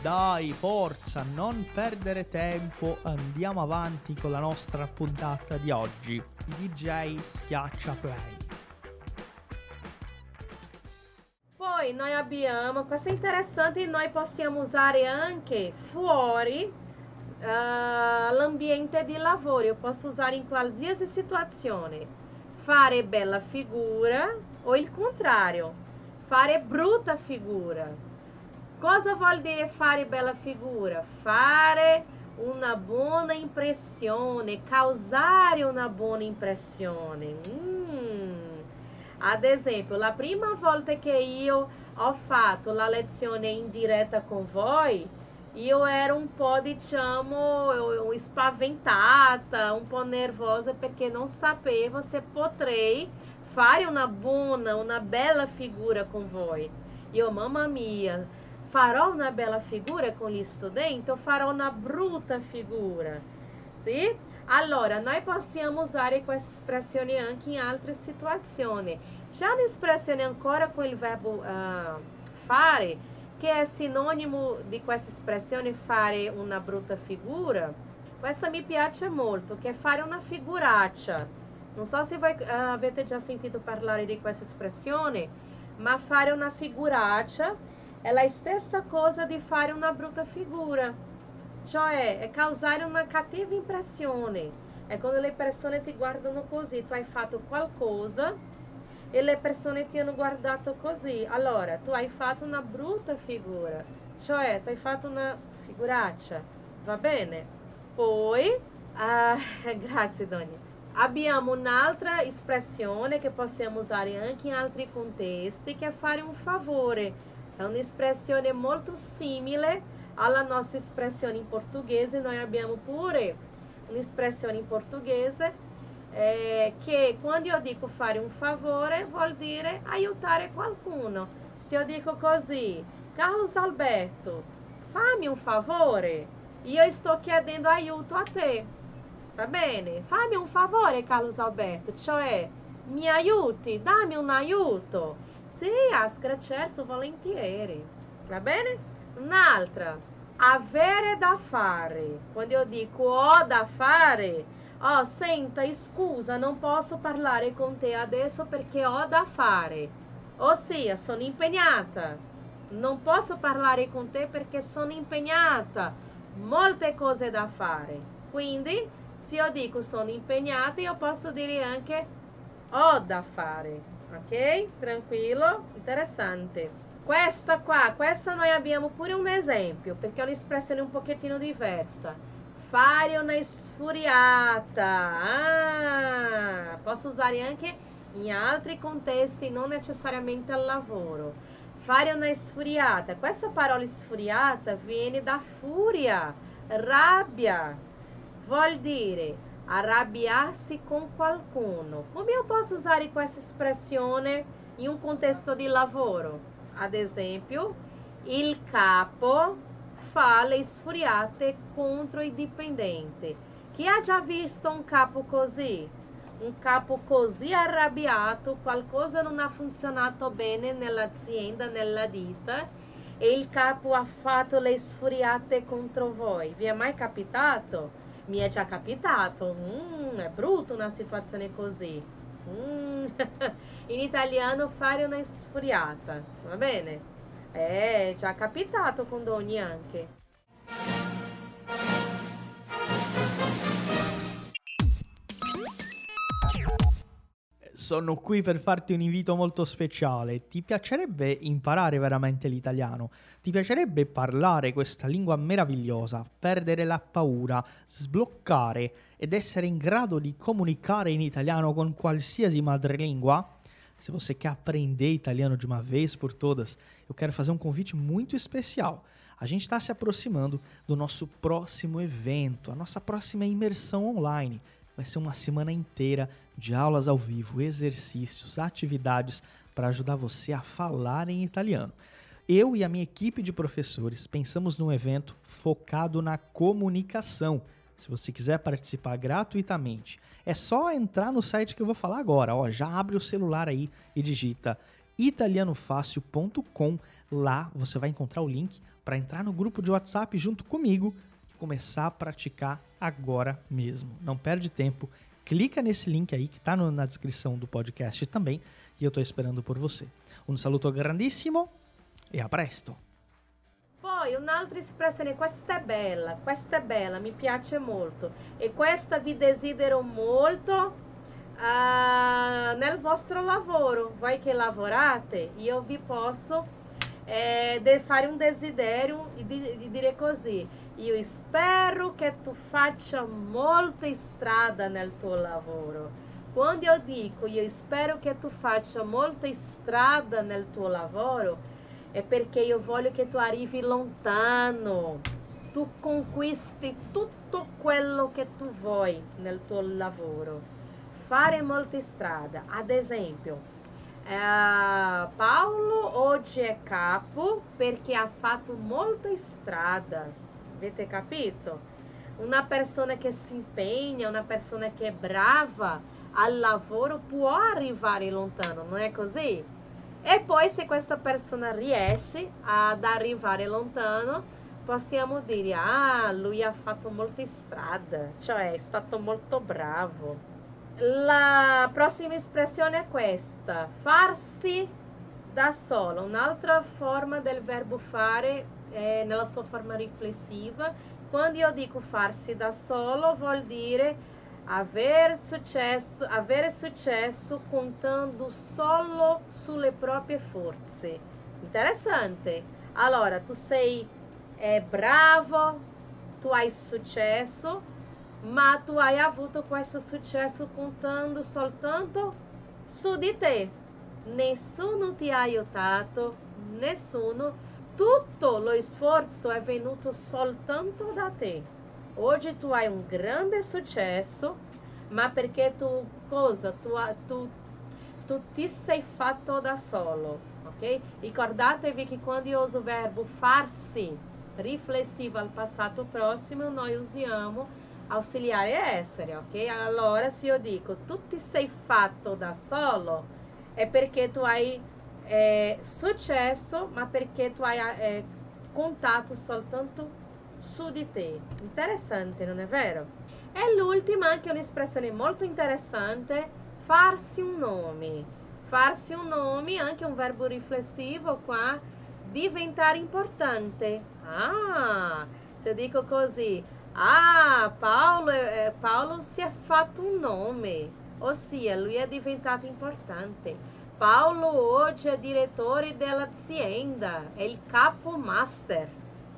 Dai, forza, non perdere tempo, andiamo avanti con la nostra puntata di oggi. DJ schiaccia play. Poi noi abbiamo, questo è interessante, noi possiamo usare anche fuori uh, l'ambiente di lavoro, io posso usare in qualsiasi situazione. Fare bella figura o il contrario, fare brutta figura. Cosa vuol dire fare bella figura? Fare una buona impressione, causare una buona impressione. Mm. Ad esempio, la prima volta che io ho fatto la lezione in diretta con voi, io ero un po', diciamo, spaventata, un po' nervosa perché non sapevo se potrei fare una buona, una bella figura con voi. Io, mamma mia, farò una bella figura con gli studenti o farò una brutta figura? Sì? Allora, noi possiamo usare questa espressione anche in altre situazioni. C'è un'espressione ancora con il verbo uh, fare, che è sinonimo di questa espressione fare una brutta figura. Questa mi piace molto, che è fare una figuraccia. Non so se voi uh, avete già sentito parlare di questa espressione, ma fare una figuraccia è la stessa cosa di fare una brutta figura cioè è causare una cattiva impressione. È quando le persone ti guardano così, tu hai fatto qualcosa e le persone ti hanno guardato così. Allora, tu hai fatto una brutta figura, cioè tu hai fatto una figuraccia, va bene? Poi, uh, grazie Donia. Abbiamo un'altra espressione che possiamo usare anche in altri contesti, che è fare un favore. É uma expressão muito simile à nossa expressão em português e nós temos pure uma expressão em português que eh, quando eu digo fare um favor, vuol dire aiutare qualcuno. Se eu digo così, Carlos Alberto, fame um favor e eu estou querendo aiuto a te. Tá bene? Fame um favor, Carlos Alberto, cioè mi aiuti, dá-me um aiuto. Sì, Ascra, certo, volentieri. Va bene? Un'altra, avere da fare. Quando io dico ho da fare, oh, senta, scusa, non posso parlare con te adesso perché ho da fare. Ossia, sono impegnata. Non posso parlare con te perché sono impegnata. Molte cose da fare. Quindi, se io dico sono impegnata, io posso dire anche ho da fare. Ok? Tranquillo? Interessante. Questa qua, questa noi abbiamo pure un esempio, perché è un'espressione un pochettino diversa. Fare una sfuriata. Ah, posso usare anche in altri contesti, non necessariamente al lavoro. Fare una sfuriata. Questa parola sfuriata viene da furia, rabbia. Vuol dire arrabbiarsi con qualcuno. Come eu posso usare questa espressione in un contesto di lavoro? Ad esempio, il capo fa le sfuriate contro i dipendenti. Chi ha già visto un capo così? Un capo così arrabbiato, qualcosa non ha funzionato bene nell'azienda, nella ditta e il capo ha fatto le sfuriate contro voi. Vi è mai capitato? Mi è già capitato. Mm, è brutta una situazione così. Mm. In italiano fare una sfuriata, va bene? Eh, già capitato con Doni anche. Sono qui per farti un invito molto speciale. Ti piacerebbe imparare veramente l'italiano? Ti piacerebbe parlare questa lingua meravigliosa, perdere la paura, sbloccare ed essere in grado di comunicare in italiano con qualsiasi madrelingua? Se você quer aprender italiano de uma vez por todas, eu quero fazer um convite muito especial. A gente está se aproximando do nosso próximo evento, a nossa próxima imersão online. Vai ser uma semana inteira de aulas ao vivo, exercícios, atividades para ajudar você a falar em italiano. Eu e a minha equipe de professores pensamos num evento focado na comunicação. Se você quiser participar gratuitamente, é só entrar no site que eu vou falar agora. Ó, já abre o celular aí e digita italianofácil.com. Lá você vai encontrar o link para entrar no grupo de WhatsApp junto comigo e começar a praticar agora mesmo. Não perde tempo, clica nesse link aí que está na descrição do podcast também e eu estou esperando por você. Um saluto grandissimo e a presto! Poi un'altra espressione, questa è bella, questa è bella, mi piace molto e questa vi desidero molto uh, nel vostro lavoro. Voi che lavorate, io vi posso de, fare um desidério e de, de dire così. Io spero che tu faccia molta strada nel tuo lavoro. Quando eu digo io spero che tu faccia molta strada nel tuo lavoro, è perché io voglio che tu arrivi lontano. Tu conquisti tutto quello che tu vuoi nel tuo lavoro. Fare molta strada. Ad esempio, é, Paulo oggi è capo perché ha fatto molta strada. Avete capito? Una persona che si impegna, una persona che è brava al lavoro può arrivare lontano, non è così? E poi se questa persona riesce ad arrivare lontano, possiamo dire, ah, lui ha fatto molta strada, cioè è stato molto bravo. La prossima espressione è questa, farsi da solo. Un'altra forma del verbo fare è nella sua forma riflessiva. Quando io dico farsi da solo vuol dire aver successo, avere successo contando solo sulle proprie forze. Interessante. Allora, tu sei é, bravo, tu hai successo, ma tu hai avuto questo successo contando soltanto su di te. Nessuno ti ha aiutato, nessuno. Tutto lo sforzo è venuto soltanto da te. Oggi tu hai un grande successo, ma perché tu cosa? Tu, tu, tu ti sei fatto da solo, ok? Ricordatevi che quando io uso o verbo farsi riflessivo al passato prossimo, noi usiamo ausiliare essere, ok? Allora, se io dico tu ti sei fatto da solo, è perché tu hai eh, successo, ma perché tu hai eh, contato soltanto su di te. Interessante, non è vero? E l'ultima, anche un'espressione molto interessante, farsi un nome. Farsi un nome, anche un verbo riflessivo qua, diventare importante. Ah, se dico così, ah, Paulo, eh, Paulo si è fatto un nome, ossia lui è diventato importante. Paolo oggi è direttore dell'azienda, è il capo master.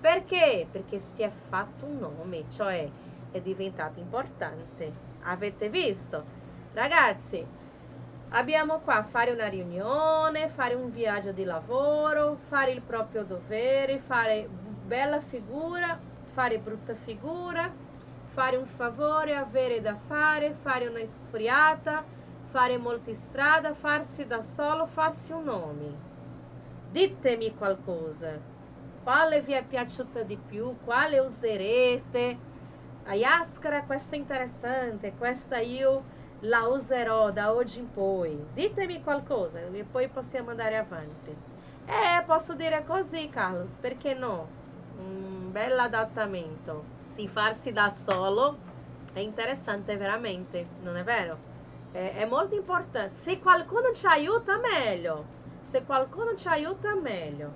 Perché? Perché si è fatto un nome, cioè è diventato importante. Avete visto? Ragazzi, abbiamo qua fare una riunione, fare un viaggio di lavoro, fare il proprio dovere, fare bella figura fare brutta figura, fare un favore, avere da fare, fare una sfriata, fare molta strada, farsi da solo, farsi un nome. Ditemi qualcosa. Quale vi è piaciuta di più? Quale userete? A Yaskara, questa è interessante, questa io la userò da oggi in poi. Ditemi qualcosa e poi possiamo andare avanti. Eh, posso dire così, Carlos, perché no? un bel adattamento. Si farsi da solo è interessante veramente, non è vero? È, è molto importante. Se qualcuno ci aiuta, meglio. Se qualcuno ci aiuta, meglio.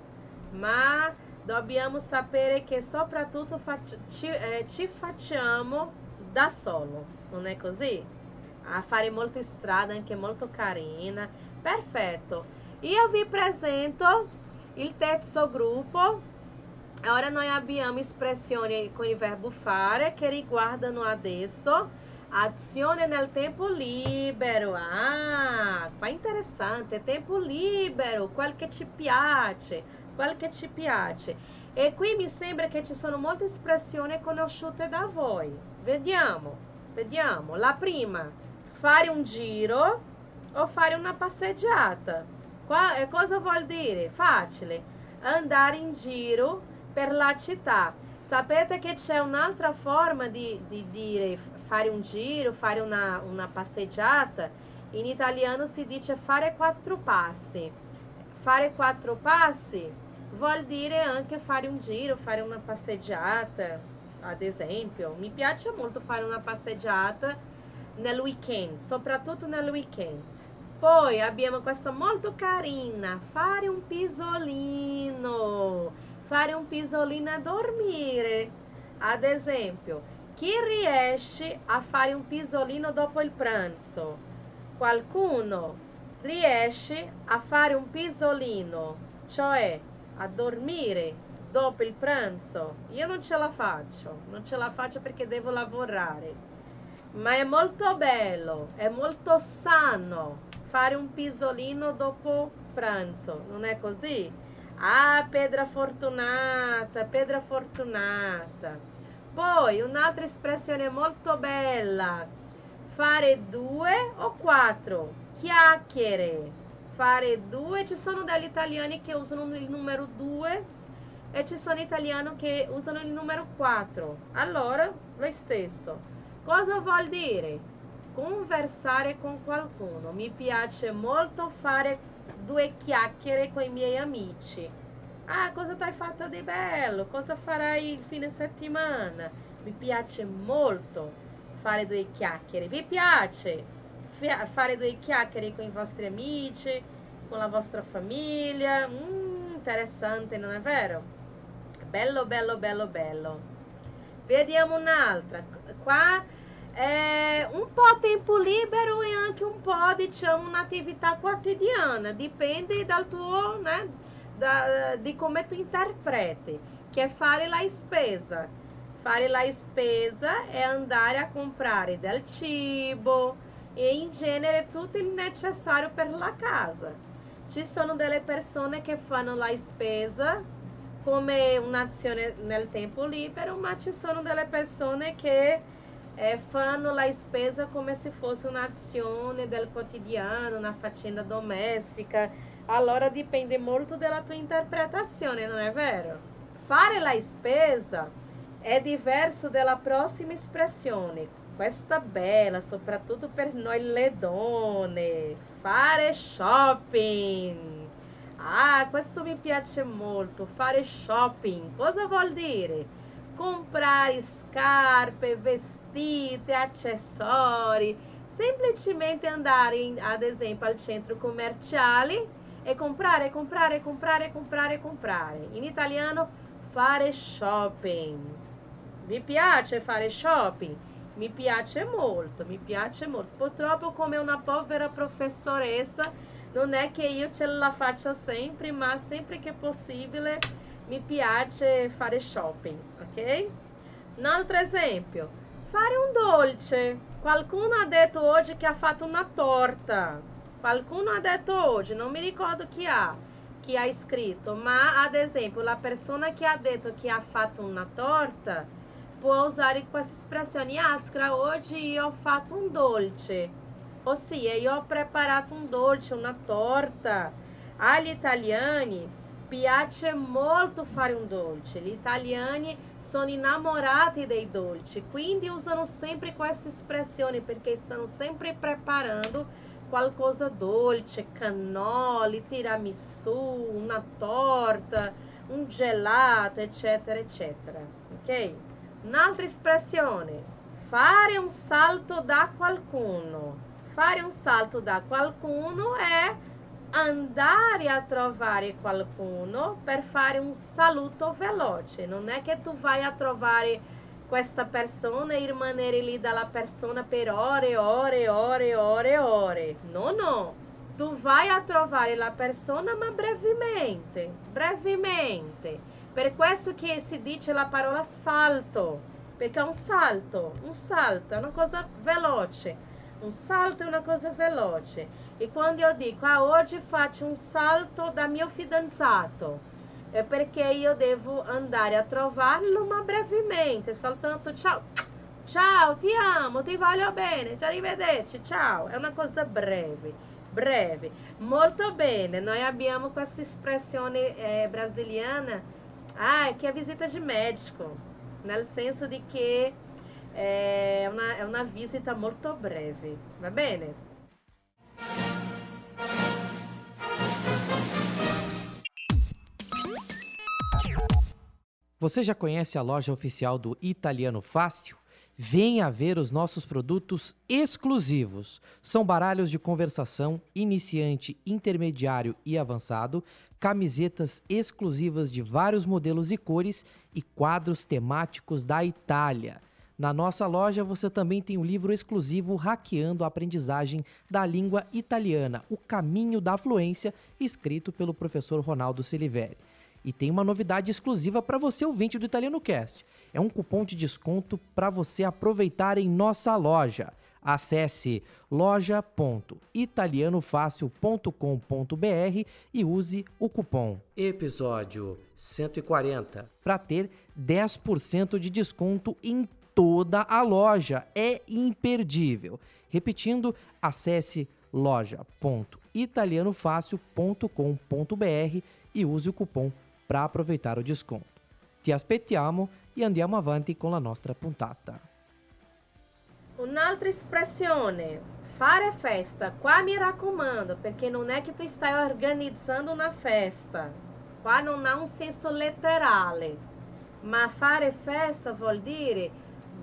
Ma dobbiamo sapere che soprattutto ci, eh, ci facciamo da solo, non è così? A fare molte strade anche molto carina. Perfetto. Io vi presento il terzo gruppo Ora noi abbiamo espressioni con il verbo fare che riguardano adesso azione nel tempo libero. Ah, qua interessante, tempo libero, quel che ci piace. qual che ci piace. E qui mi sembra che ci sono molte espressioni conosciute da voi. Vediamo, vediamo. La prima, fare un giro o fare una passeggiata. Qua, eh, cosa vuol dire? Facile. Andare in giro per la città. Sapete che c'è un'altra forma di, di dire fare un giro, fare una, una passeggiata? In italiano si dice fare quattro passi. Fare quattro passi vuol dire anche fare un giro, fare una passeggiata, ad esempio. Mi piace molto fare una passeggiata nel weekend, soprattutto nel weekend. Poi abbiamo questa molto carina, fare un pisolino, fare un pisolino a dormire. Ad esempio, chi riesce a fare un pisolino dopo il pranzo? Qualcuno riesce a fare un pisolino, cioè a dormire dopo il pranzo? Io non ce la faccio, non ce la faccio perché devo lavorare. Ma è molto bello, è molto sano fare un pisolino dopo pranzo, non è così? Ah, Pedra Fortunata, Pedra Fortunata. Poi un'altra espressione molto bella, fare due o quattro, chiacchiere. Fare due, ci sono degli italiani che usano il numero due e ci sono italiani che usano il numero quattro. Allora, lo stesso. Cosa vuol dire? Conversare con qualcuno. Mi piace molto fare due chiacchiere con i miei amici. Ah, cosa tu hai fatto di bello? Cosa farai il fine settimana? Mi piace molto fare due chiacchiere. Vi piace fare due chiacchiere con i vostri amici, con la vostra famiglia? Mm, interessante, non è vero? Bello, bello, bello, bello. Vediamo un'altra. Qua é, un po' tempo libero e anche un po' diciamo un'attività quotidiana, dipende dal tuo, né, da, di come tu interpreti, che è fare la spesa. Fare la spesa è andare a comprare del cibo e in genere tutto il necessario per la casa. Ci sono delle persone che fanno la spesa come un'azione nel tempo libero, ma ci sono delle persone che eh, fanno la spesa come se fosse un'azione del quotidiano, una faccenda domestica. Allora dipende molto dalla tua interpretazione, non è vero? Fare la spesa è diverso dalla prossima espressione. Questa bella, soprattutto per noi le donne. Fare shopping. Ah, questo mi piace molto, fare shopping. Cosa vuol dire? Comprare scarpe, vestiti, accessori. Semplicemente andare, in, ad esempio, al centro commerciale e comprare, comprare, comprare, comprare, comprare. In italiano, fare shopping. Mi piace fare shopping? Mi piace molto, mi piace molto. Purtroppo, come una povera professoressa non è che io ce la faccio sempre, ma sempre che possibile mi piace fare shopping, ok? Altro esempio, fare un dolce. Qualcuno ha detto oggi che ha fatto una torta. Qualcuno ha detto oggi, non mi ricordo chi ha, chi ha scritto, ma ad esempio la persona che ha detto che ha fatto una torta può usare questa espressione, Askra, oggi io ho fatto un dolce Ossia, io ho preparato un dolce, una torta. Agli italiani piace molto fare un dolce. Gli italiani sono innamorati dei dolci, quindi usano sempre questa espressione perché stanno sempre preparando qualcosa dolce, cannoli, tiramisù, una torta, un gelato, eccetera, eccetera. Ok? Un'altra espressione, fare un salto da qualcuno. Fare un salto da qualcuno è andare a trovare qualcuno per fare un saluto veloce. Non è che tu vai a trovare questa persona e rimanere lì dalla persona per ore, ore, ore, ore, ore. No, no. Tu vai a trovare la persona ma brevemente, brevemente. Per questo che si dice la parola salto, perché è un salto, un salto, è una cosa veloce Um salto é uma coisa veloce. E quando eu digo, ah, hoje faccio um salto da mio fidanzato, é porque eu devo andar a trová-lo brevemente brevemente, tanto tchau. Tchau, ti amo, ti voglio bene, ci arrivederci, tchau. É uma coisa breve, breve. Molto bene, nós abbiamo questa espressione eh, brasiliana, ah, que é visita de médico, no senso de que è una, è una visita molto breve, va bene? Você já conhece a loja oficial do Italiano Fácil? Venha ver os nossos produtos exclusivos. São baralhos de conversação, iniciante, intermediário e avançado, camisetas exclusivas de vários modelos e cores e quadros temáticos da Itália. Na nossa loja você também tem um livro exclusivo Hackeando a Aprendizagem da Língua Italiana, O Caminho da Fluência, escrito pelo professor Ronaldo Siliveri. E tem uma novidade exclusiva para você ouvinte do Italiano Cast. É um cupom de desconto para você aproveitar em nossa loja. Acesse loja.italianofácil.com.br e use o cupom episódio 140 para ter 10% de desconto em toda a loja. É imperdível. Repetindo, acesse loja.italianofácil.com.br e use o cupom para aproveitar o desconto. Ti aspettiamo e andiamo avanti con la nostra puntata. Un'altra espressione, fare festa. Qua mi raccomando, perché non è che tu stai organizzando una festa. Qua non ha un senso letterale. Ma fare festa vuol dire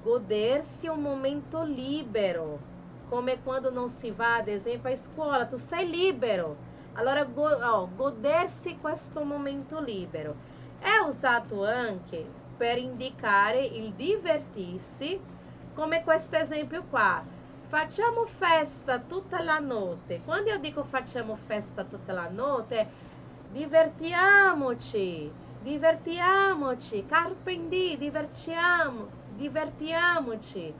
godersi un momento libero. Come quando non si va, ad esempio, a scuola, tu sei libero Allora, go, oh, godersi questo momento libero. È usato anche per indicare il divertirsi, come questo esempio qua. Facciamo festa tutta la notte. Quando io dico facciamo festa tutta la notte, divertiamoci, divertiamoci, carpendi, divertiamo, divertiamoci.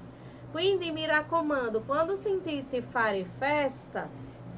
Quindi mi raccomando, quando sentite fare festa,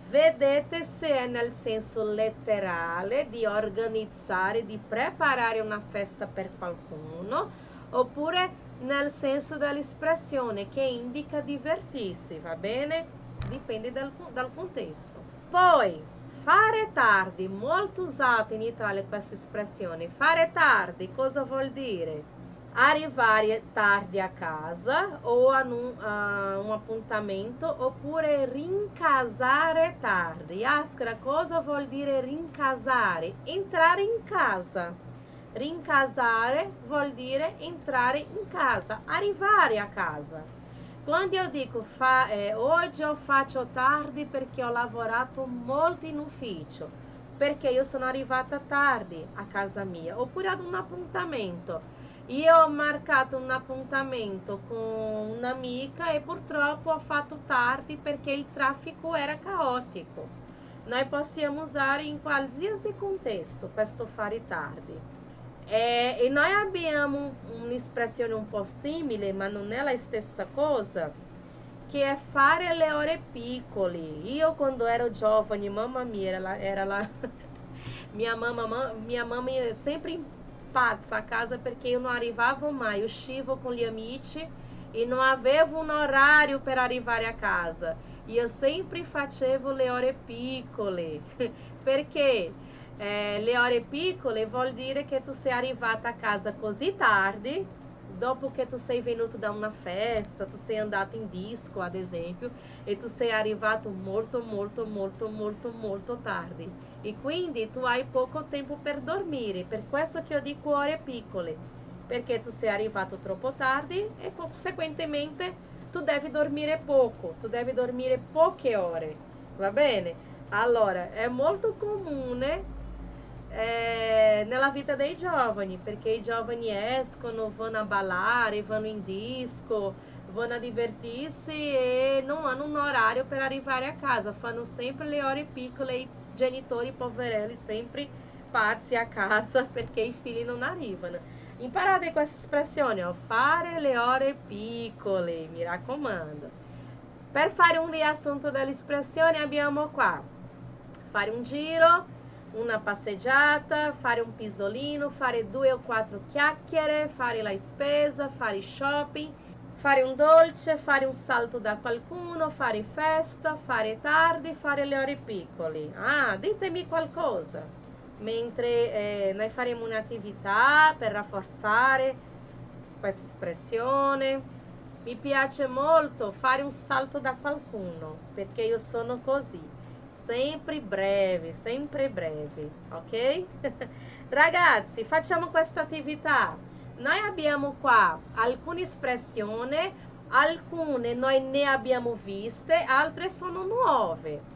Vedete se è nel senso letterale di organizzare, di preparare una festa per qualcuno, oppure nel senso dell'espressione che indica divertirsi, va bene? Dipende dal, dal contesto. Poi, fare tardi, molto usato in Italia questa espressione. Fare tardi cosa vuol dire? Arrivare tardi a casa o a un, a un appuntamento oppure rincasare tardi. Askra, cosa vuol dire rincasare? Entrare in casa. Rincasare vuol dire entrare in casa, arrivare a casa. Quando io dico fa, eh, oggi io faccio tardi perché ho lavorato molto in ufficio, perché io sono arrivata tardi a casa mia, oppure ad un appuntamento io ho marcato un appuntamento con un'amica e purtroppo ho fatto tardi perché il traffico era caotico. Noi possiamo usare in qualsiasi contesto questo fare tardi. É, e noi abbiamo un'espressione un po' simile, ma non è la stessa cosa, che è fare le ore piccole. Io quando ero giovane, mamma mia, era, era la... mia mamma, mia mamma sempre pazza a casa perché io non arrivavo mai, uscivo con gli amici e non avevo un orario per arrivare a casa. Io sempre facevo le ore piccole, perché eh, le ore piccole vuol dire che tu sei arrivata a casa così tardi dopo che tu sei venuto da una festa, tu sei andato in disco, ad esempio, e tu sei arrivato molto, molto, molto, molto, molto tardi. E quindi tu hai poco tempo per dormire, per questo che io dico ore piccole, perché tu sei arrivato troppo tardi e conseguentemente tu devi dormire poco, tu devi dormire poche ore, va bene? Allora, è molto comune é, nella vita dei giovani, perché i giovani escono, vanno a ballare, vanno in disco, vanno a divertirsi e non hanno un orario per arrivare a casa, fanno sempre le ore piccole e genitori poverelli sempre pazzi a casa perché i figli non arrivano. Imparate questa espressione, ó, fare le ore piccole, mi raccomando. Per fare un riassunto dell'espressione abbiamo qua, fare un giro, una passeggiata, fare un pisolino, fare due o quattro chiacchiere, fare la spesa, fare shopping, fare un dolce, fare un salto da qualcuno, fare festa, fare tardi, fare le ore piccoli. Ah, ditemi qualcosa. Mentre eh, noi faremo un'attività per rafforzare questa espressione. Mi piace molto fare un salto da qualcuno, perché io sono così sempre breve, sempre breve, ok? Ragazzi, facciamo questa attività. Noi abbiamo qua alcune espressioni, alcune noi ne abbiamo viste, altre sono nuove.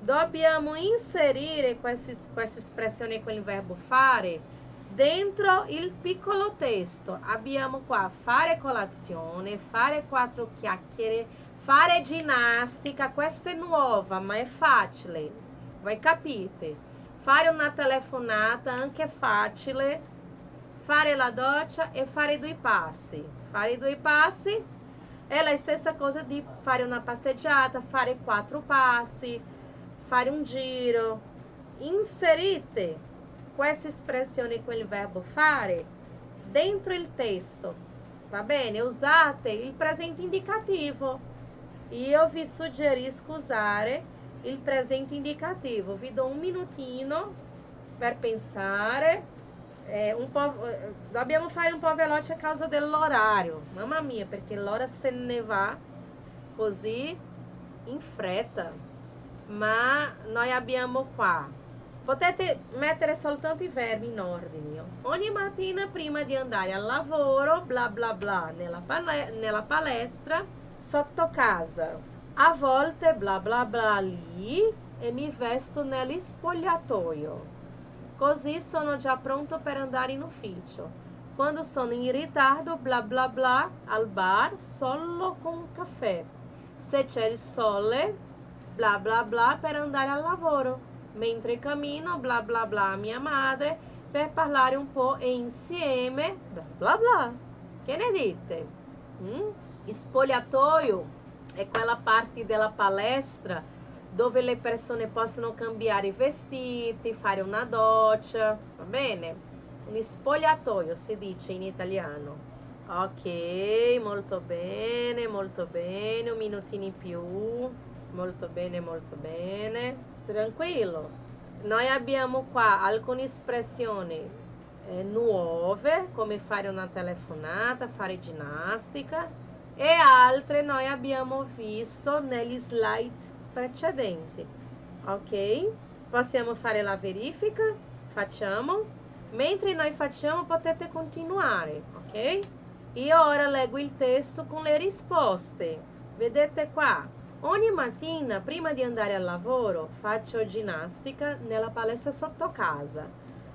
Dobbiamo inserire queste, queste espressioni con il verbo fare dentro il piccolo testo. Abbiamo qua fare colazione, fare quattro chiacchiere, Fare ginnastica, questa è nuova, ma è facile. Voi capite? Fare una telefonata anche facile. Fare la doccia e fare due passi. Fare due passi è la stessa cosa di fare una passeggiata, fare quattro passi, fare un giro. Inserite questa espressione con il verbo fare dentro il testo. Va bene? Usate il presente indicativo io vi suggerisco usare il presente indicativo. Vi do un minutino per pensare. É, um po', dobbiamo fare un po' veloce a causa dell'orario. Mamma mia, perché l'ora se ne va così in fretta. Ma noi abbiamo qua. Potete mettere soltanto i verbi in ordine. Ogni mattina prima di andare al lavoro, bla bla bla, nella, pale nella palestra sotto casa. A volte bla bla bla lì e mi vesto nello spogliatoio. Così sono già pronto per andare in ufficio. Quando sono in ritardo, bla bla bla, al bar solo con caffè. Se c'è il sole, bla bla bla per andare al lavoro. Mentre cammino, bla bla bla, mia madre per parlare un po' insieme, bla bla bla. Che ne dite? Mm? Spogliatoio è quella parte della palestra dove le persone possono cambiare i vestiti, fare una doccia, va bene? Un spogliatoio si dice in italiano. Ok, molto bene, molto bene, un minutino in più. Molto bene, molto bene. Tranquillo. Noi abbiamo qua alcune espressioni eh, nuove, come fare una telefonata, fare ginnastica e altre noi abbiamo visto negli slide precedenti. Ok? Possiamo fare la verifica? Facciamo. Mentre noi facciamo potete continuare, ok? Io ora leggo il testo con le risposte. Vedete qua? Ogni mattina prima di andare al lavoro faccio ginnastica nella palestra sotto casa.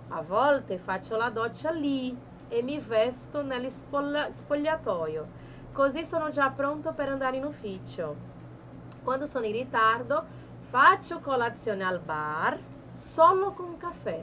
A volte faccio la doccia lì e mi vesto nello spogliatoio così sono già pronto per andare in ufficio. Quando sono in ritardo, faccio colazione al bar solo con caffè.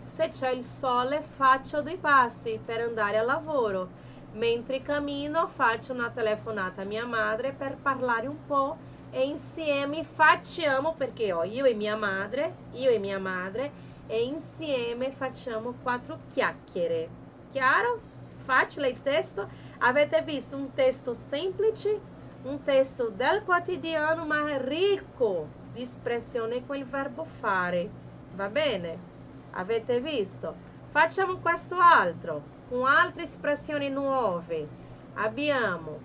Se c'è il sole, faccio due passi per andare al lavoro. Mentre cammino, faccio una telefonata a mia madre per parlare un po' e insieme facciamo, perché ho io e mia madre, io e mia madre, e insieme facciamo quattro chiacchiere. Chiaro? Facile il testo? Avete visto un testo semplice, un testo del quotidiano, ma ricco di espressione con il verbo fare. Va bene? Avete visto? Facciamo questo altro, con altre espressioni nuove. Abbiamo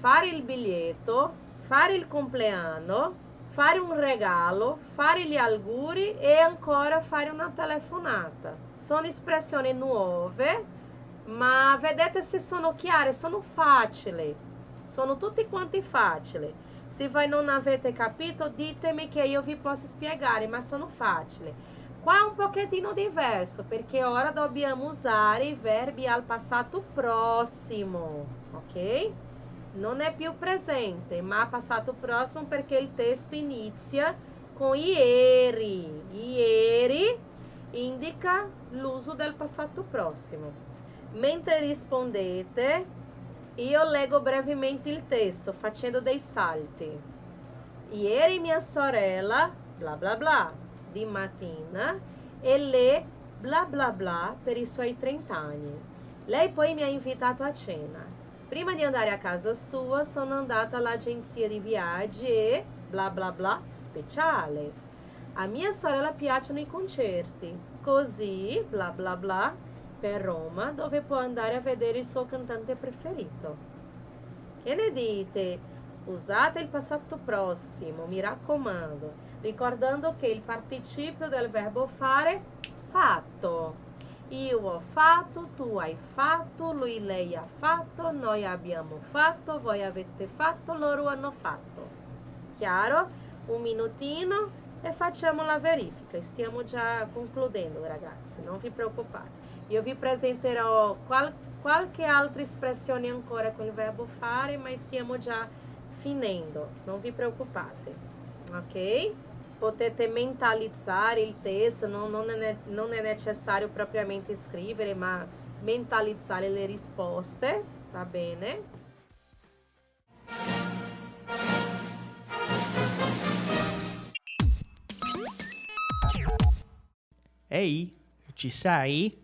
fare il biglietto, fare il compleanno, fare un regalo, fare gli auguri e ancora fare una telefonata. Sono espressioni nuove ma vedete se sono chiare, sono facili, sono tutti quanti facili. Se voi non avete capito, ditemi che io vi posso spiegare, ma sono facili. Qua è un pochettino diverso, perché ora dobbiamo usare i verbi al passato prossimo, ok? Non è più presente, ma passato prossimo perché il testo inizia con ieri. Ieri indica l'uso del passato prossimo. Mentre rispondete, io leggo brevemente il testo facendo dei salti. Ieri mia sorella, bla bla bla, di mattina, e le bla bla bla per i suoi 30 anni. Lei poi mi ha invitato a cena. Prima di andare a casa sua sono andata all'agenzia di viaggi e bla bla bla speciale. A mia sorella piacciono i concerti, così bla bla bla per Roma dove può andare a vedere il suo cantante preferito. Che ne dite? Usate il passato prossimo, mi raccomando, ricordando che il participio del verbo fare fatto. Io ho fatto, tu hai fatto, lui, lei ha fatto, noi abbiamo fatto, voi avete fatto, loro hanno fatto. Chiaro? Un minutino e facciamo la verifica. Stiamo già concludendo, ragazzi, non vi preoccupate. Io vi presenterò qual qualche altra espressione ancora con il verbo fare, ma stiamo già finendo, non vi preoccupate, ok? Potete mentalizzare il testo, non, non, è, non è necessario propriamente scrivere, ma mentalizzare le risposte, va bene? Ehi, ci sei?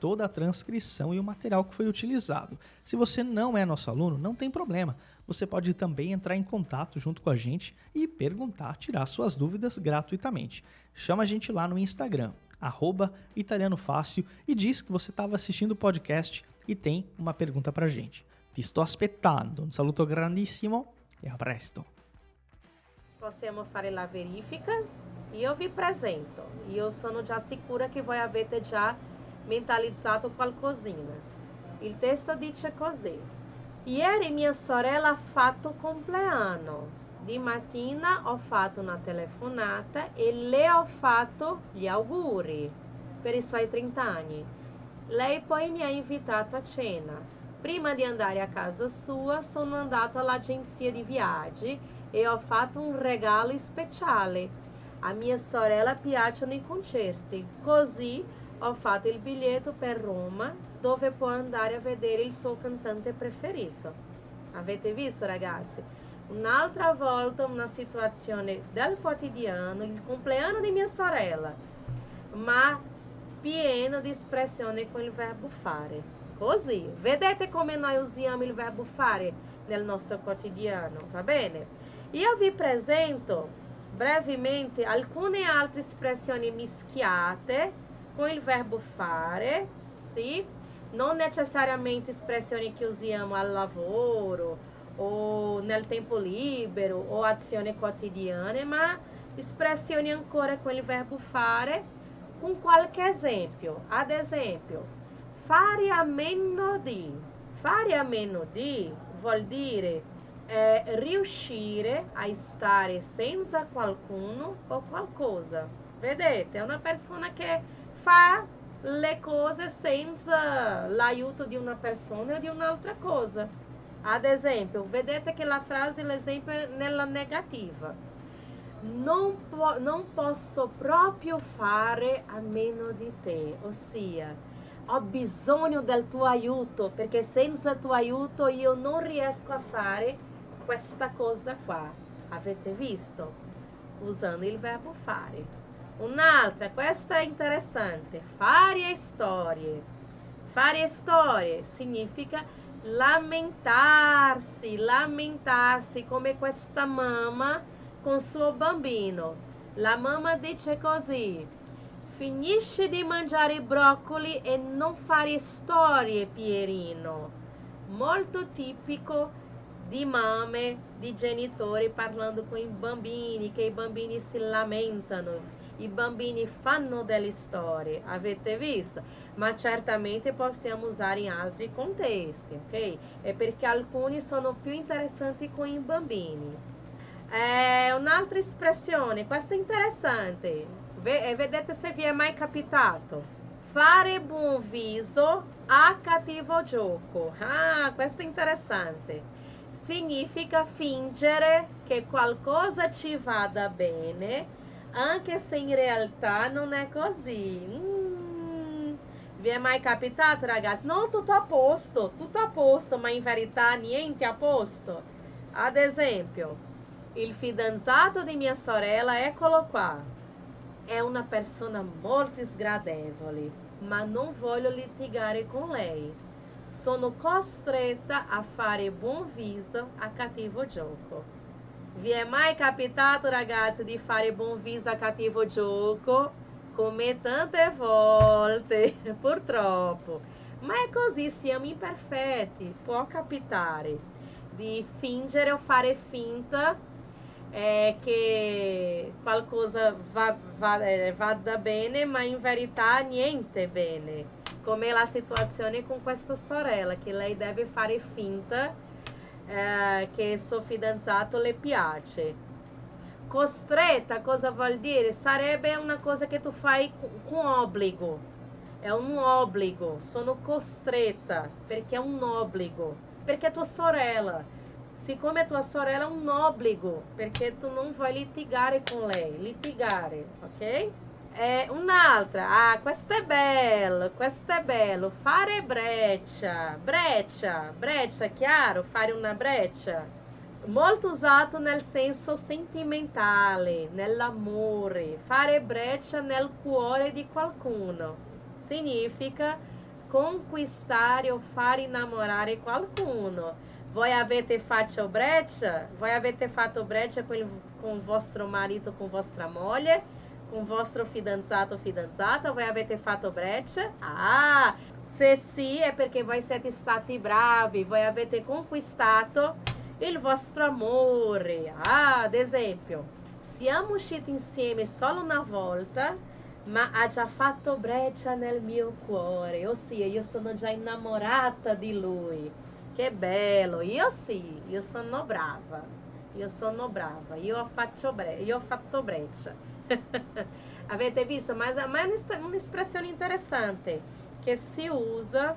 toda a transcrição e o material que foi utilizado. Se você não é nosso aluno, não tem problema. Você pode também entrar em contato junto com a gente e perguntar, tirar suas dúvidas gratuitamente. Chama a gente lá no Instagram, arroba Italiano Fácil, e diz que você estava assistindo o podcast e tem uma pergunta para a gente. Ti sto aspettando. Un saluto grandissimo e a presto. Possiamo fare la verifica? Io vi presento. Io sono già sicura che voi avete già mentalizzato qualcosina. Il testo dice così. Ieri mia sorella ha fatto compleanno. Di mattina ho fatto una telefonata e le ho fatto gli auguri per i suoi 30 anni. Lei poi mi ha invitato a cena. Prima di andare a casa sua sono andato all'agenzia di viaggi e ho fatto un regalo speciale. A mia sorella piacciono i concerti, così ho fatto il biglietto per Roma dove può andare a vedere il suo cantante preferito. Avete visto ragazzi? Un'altra volta una situazione del quotidiano, il compleanno di mia sorella, ma pieno di espressione con il verbo fare. Così, vedete come noi usiamo il verbo fare nel nostro quotidiano, va bene? Io vi presento brevemente alcune altre espressioni mischiate com il verbo fare, sì? non necessariamente espressioni che usiamo al lavoro o nel tempo libero o azioni quotidiane, ma espressioni ancora com il verbo fare com qualche esempio. Ad esempio, fare a meno di. Fare a meno di vuol dire eh, riuscire a stare senza qualcuno o qualcosa. Vedete, è una persona che fa le cose senza l'aiuto di una persona o di un'altra cosa. Ad esempio, vedete che la frase, l'esempio è nella negativa. Non, po- non posso proprio fare a meno di te, ossia ho bisogno del tuo aiuto perché senza tuo aiuto io non riesco a fare questa cosa qua. Avete visto? Usando il verbo fare. Un'altra, questa è interessante. Fare storie. Fare storie significa lamentarsi, lamentarsi come questa mamma con suo bambino. La mamma dice così: Finisci di mangiare broccoli e non fare storie, Pierino. Molto tipico di mamme, di genitori parlando con i bambini, che i bambini si lamentano i bambini fanno delle storie, avete visto? Ma certamente possiamo usare in altri contesti, ok? È perché alcuni sono più interessanti con i bambini. É un'altra espressione, questa è interessante. Eh, vedete se vi è mai capitato. Fare buon viso a cattivo gioco. Ah, questo è interessante. Significa fingere che qualcosa ci vada bene, anche se in realtà non è così. Mm. Vi è mai capitato, ragazzi? No, tutto a posto, tutto a posto, ma in verità niente a posto. Ad esempio, il fidanzato di mia sorella, eccolo qua, è una persona molto sgradevole ma non voglio litigare con lei. Sono costretta a fare buon viso a cattivo gioco. Vi mai capitato, ragazzi, di fare buon viso a cattivo gioco? Come tante volte, purtroppo. Ma è così, siamo imperfetti. Può capitare di fingere o fare finta é, che qualcosa va, va, eh, vada bene, ma in verità niente bene. Come la situazione con questa sorella, che lei deve fare finta eh, che suo fidanzato le piace. Costretta, cosa vuol dire? Sarebbe una cosa che tu fai com obbligo. É um obbligo. Sono costretta, perché è un obbligo. Perché è tua sorella Siccome tua sorella è un obbligo, perché tu non vuoi litigare con lei, litigare, ok? E un'altra, ah, questo è bello, questo è bello, fare breccia, breccia, breccia, chiaro, fare una breccia. Molto usato nel senso sentimentale, nell'amore, fare breccia nel cuore di qualcuno. Significa conquistare o far innamorare qualcuno Voi avete fatto breccia? Voi avete fatto breccia com, com vostro marito, com vostra moglie? Com vostro fidanzato o fidanzata? Voi avete fatto breccia? Ah, se sì è perché voi siete stati bravi, voi avete conquistato il vostro amore. Ah, ad esempio, siamo usciti insieme solo una volta, ma ha già fatto breccia nel mio cuore, ossia io sono già innamorata di lui. Che bello! Io sì, io sono brava. Io sono brava. Io ho, bre- io ho fatto breccia. Avete visto? Ma, ma è un'espressione interessante che si usa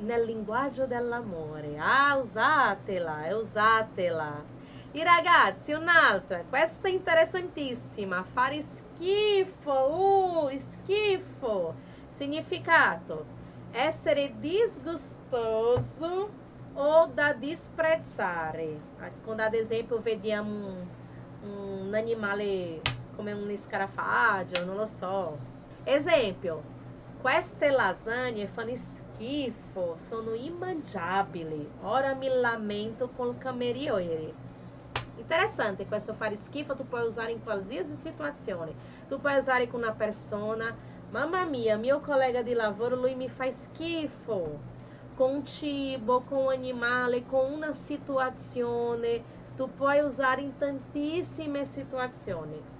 nel linguaggio dell'amore. Ah, usatela, usatela. E ragazzi, un'altra, questa è interessantissima. Fare schifo, uh, schifo. Significato, essere disgustoso ou da disprezzare. Quando, ad esempio, vediamo um, um animale come un scarafaggio, non lo so. Esempio, queste lasagne fanno schifo, sono immangiabili. Ora mi lamento com il cameriere. Interessante questo fare schifo, tu puoi usare in qualsiasi situazione. Tu puoi usare com uma persona, mamma mia, meu colega de lavoro, lui mi fa schifo com cibo, com animale, com una situazione. Tu puoi usare in tantissime situazioni.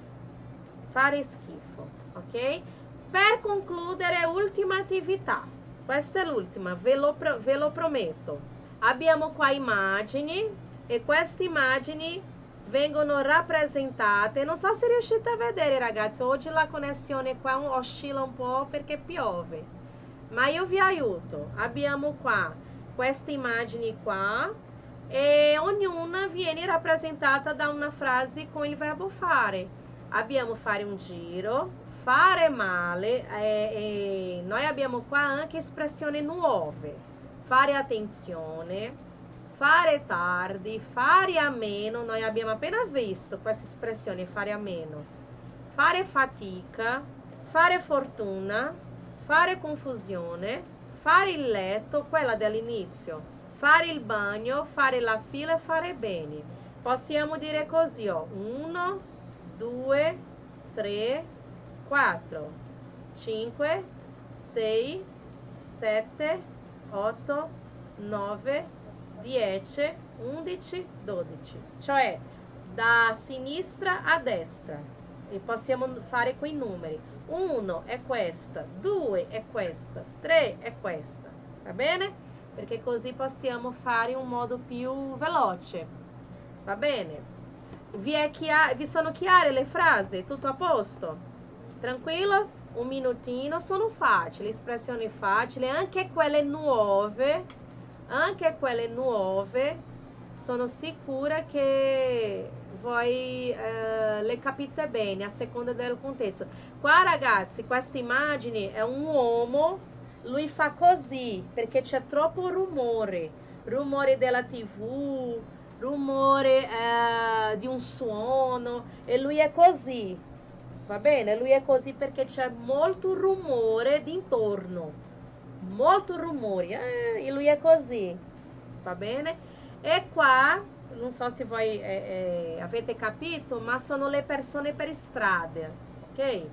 Fare schifo, ok? Per concludere, ultima attività. Questa è l'ultima, ve lo, ve lo prometto. Abbiamo qua immagini e queste immagini vengono rappresentate. Non so se riuscite a vedere, ragazzi. Oggi la connessione qua oscilla un po' perché piove. Ma io vi aiuto. Abbiamo qua questa immagine qua e ognuna viene rappresentata da una frase con il verbo fare. Abbiamo fare un giro, fare male, e, e noi abbiamo qua anche espressioni nuove. Fare attenzione, fare tardi, fare a meno, noi abbiamo appena visto questa espressione fare a meno. Fare fatica, fare fortuna, fare confusione, fare il letto, quella dell'inizio, fare il bagno, fare la fila fare bene. Possiamo dire così, ó, 1, 2, 3, 4, 5, 6, 7, 8, 9, 10, 11, 12. Cioè da sinistra a destra. E possiamo fare quei numeri. 1 è questa, 2 è questa, 3 è questa, va bene? Perché così possiamo fare in un modo più veloce, va bene? Vi, vi sono chiare le frasi? Tutto a posto? Tranquillo? un minutino, sono facili, espressioni facili, anche quelle nuove, anche quelle nuove, sono sicura che voi eh, le capite bene a seconda del contesto. Qua ragazzi, questa immagine è un uomo, lui fa così perché c'è troppo rumore, rumore della tv, rumore eh, di un suono e lui è così, va bene? Lui è così perché c'è molto rumore d'intorno, molto rumore eh, e lui è così, va bene? E qua non so se voi eh, eh, avete capito, ma sono le persone per strada, ok?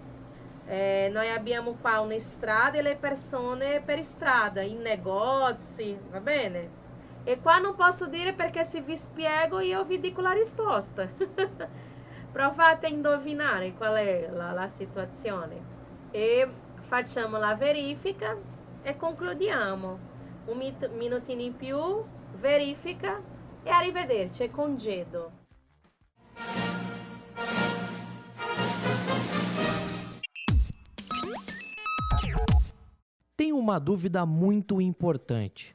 Eh, noi abbiamo qua una strada e le persone per strada, in negozi, va bene? E qua non posso dire perché se vi spiego io vi dico la risposta. Provate a indovinare qual è la, la situazione. E facciamo la verifica e concludiamo. Un minutino in più, verifica e arrivederci e congedo. Tem uma dúvida muito importante.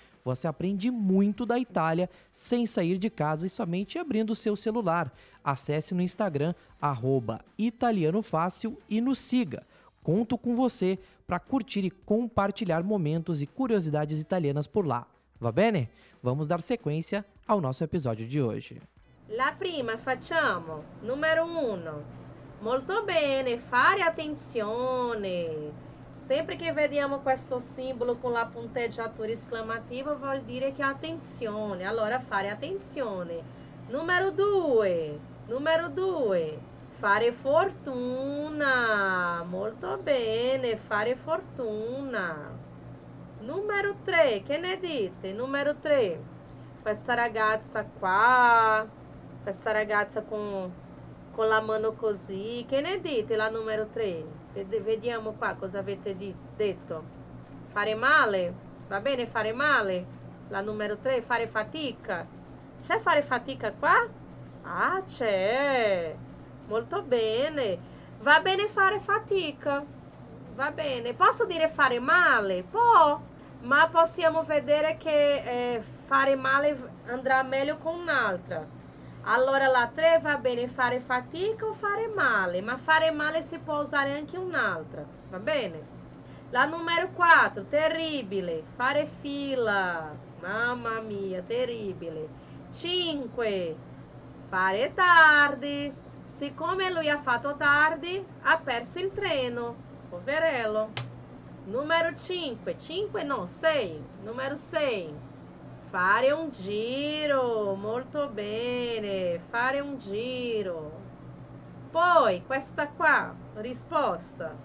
Você aprende muito da Itália sem sair de casa e somente abrindo o seu celular. Acesse no Instagram, italianofácil e nos siga. Conto com você para curtir e compartilhar momentos e curiosidades italianas por lá. Va bene? Vamos dar sequência ao nosso episódio de hoje. La prima facciamo, numero uno. Molto bene, fare attenzione. Sempre che vediamo questo simbolo con la punteggiatura esclamativa vuol dire che attenzione. Allora fare attenzione. Numero due, numero due. Fare fortuna. Molto bene, fare fortuna. Numero tre, che ne dite? Numero tre. Questa ragazza qua questa ragazza con, con la mano così. Che ne dite la numero 3? Vediamo qua cosa avete detto. Fare male? Va bene fare male? La numero 3, fare fatica. C'è fare fatica qua? Ah, c'è. Molto bene. Va bene fare fatica. Va bene. Posso dire fare male? Può. Ma possiamo vedere che eh, fare male andrà meglio con un'altra. Allora la 3 va bene fare fatica o fare male, ma fare male si può usare anche un'altra, va bene? La numero 4, terribile, fare fila, mamma mia, terribile. 5, fare tardi, siccome lui ha fatto tardi, ha perso il treno, poverello. Numero 5, 5 no, 6, numero 6 Fare un giro, molto bene, fare un giro. Poi questa qua, risposta.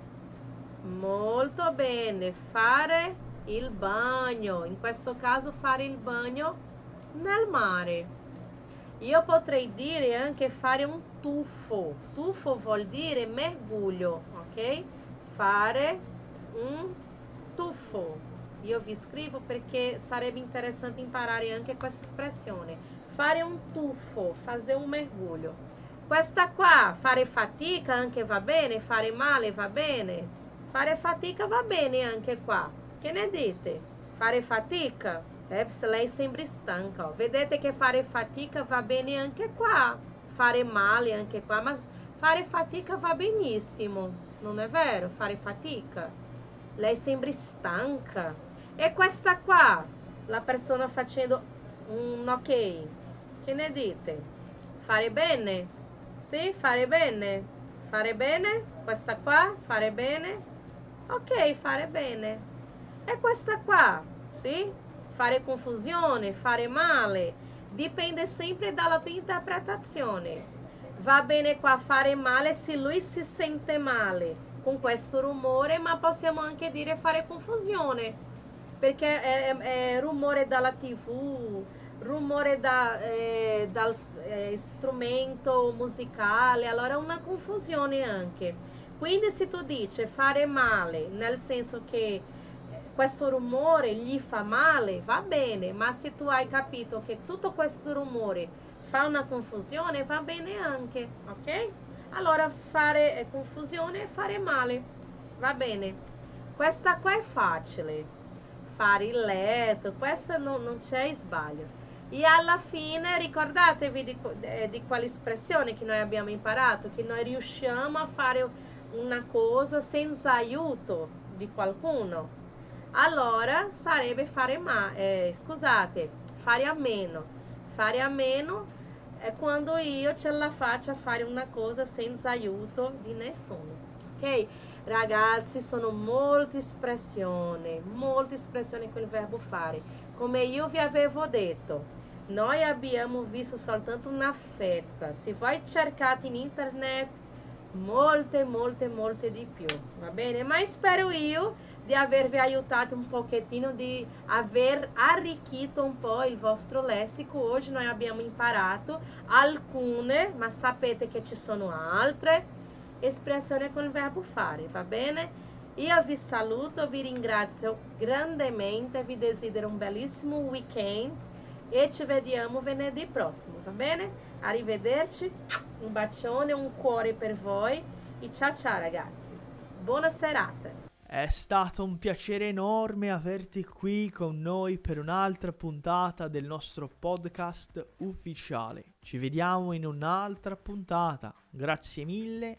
Molto bene, fare il bagno. In questo caso fare il bagno nel mare. Io potrei dire anche fare un tuffo. Tuffo vuol dire mergulho, ok? Fare un tuffo. Io vi scrivo perché sarebbe interessante imparare anche questa espressione. Fare un tuffo, fare un mergulho. Questa qua, fare fatica anche va bene, fare male va bene. Fare fatica va bene anche qua. Che ne dite? Fare fatica? Eh, lei sembra stanca. Ó. Vedete che fare fatica va bene anche qua. Fare male anche qua, ma fare fatica va benissimo. Non è vero? Fare fatica. Lei sembra stanca. E questa qua, la persona facendo un ok. Che ne dite? Fare bene? Sì, fare bene. Fare bene? Questa qua, fare bene? Ok, fare bene. E questa qua? Sì? Fare confusione, fare male. Dipende sempre dalla tua interpretazione. Va bene qua fare male se lui si sente male con questo rumore, ma possiamo anche dire fare confusione perché è, è rumore dalla tv, rumore da, eh, dal eh, strumento musicale, allora è una confusione anche. Quindi se tu dici fare male, nel senso che questo rumore gli fa male, va bene, ma se tu hai capito che tutto questo rumore fa una confusione, va bene anche, ok? Allora fare eh, confusione e fare male, va bene. Questa qua è facile, fare il letto, questa non, non c'è sbaglio. E alla fine ricordatevi di, eh, di quale espressione che noi abbiamo imparato, che noi riusciamo a fare una cosa senza aiuto di qualcuno. Allora sarebbe fare ma, eh, scusate, fare a meno. Fare a meno è quando io ce la faccio a fare una cosa senza aiuto di nessuno. Ok? Ragazzi, sono molte espressioni, molte espressioni con il verbo fare. Come io vi avevo detto, noi abbiamo visto soltanto una fetta. Se voi cercate in internet, molte, molte, molte di più. Va bene? Ma spero io di avervi aiutato un pochettino, di aver arricchito un po' il vostro lessico. Oggi noi abbiamo imparato alcune, ma sapete che ci sono altre espressioni con il verbo fare, va bene? Io vi saluto, vi ringrazio grandemente, vi desidero un bellissimo weekend e ci vediamo venerdì prossimo, va bene? Arrivederci, un bacione, un cuore per voi e ciao ciao ragazzi. Buona serata. È stato un piacere enorme averti qui con noi per un'altra puntata del nostro podcast ufficiale. Ci vediamo in un'altra puntata. Grazie mille